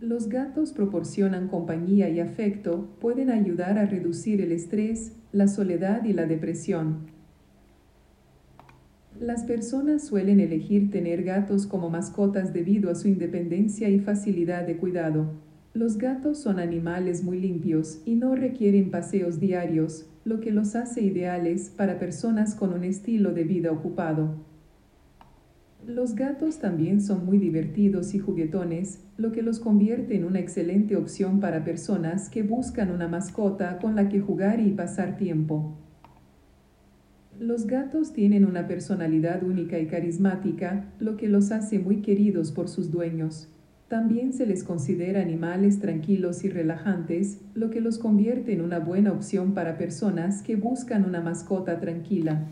Los gatos proporcionan compañía y afecto, pueden ayudar a reducir el estrés, la soledad y la depresión. Las personas suelen elegir tener gatos como mascotas debido a su independencia y facilidad de cuidado. Los gatos son animales muy limpios y no requieren paseos diarios, lo que los hace ideales para personas con un estilo de vida ocupado. Los gatos también son muy divertidos y juguetones, lo que los convierte en una excelente opción para personas que buscan una mascota con la que jugar y pasar tiempo. Los gatos tienen una personalidad única y carismática, lo que los hace muy queridos por sus dueños. También se les considera animales tranquilos y relajantes, lo que los convierte en una buena opción para personas que buscan una mascota tranquila.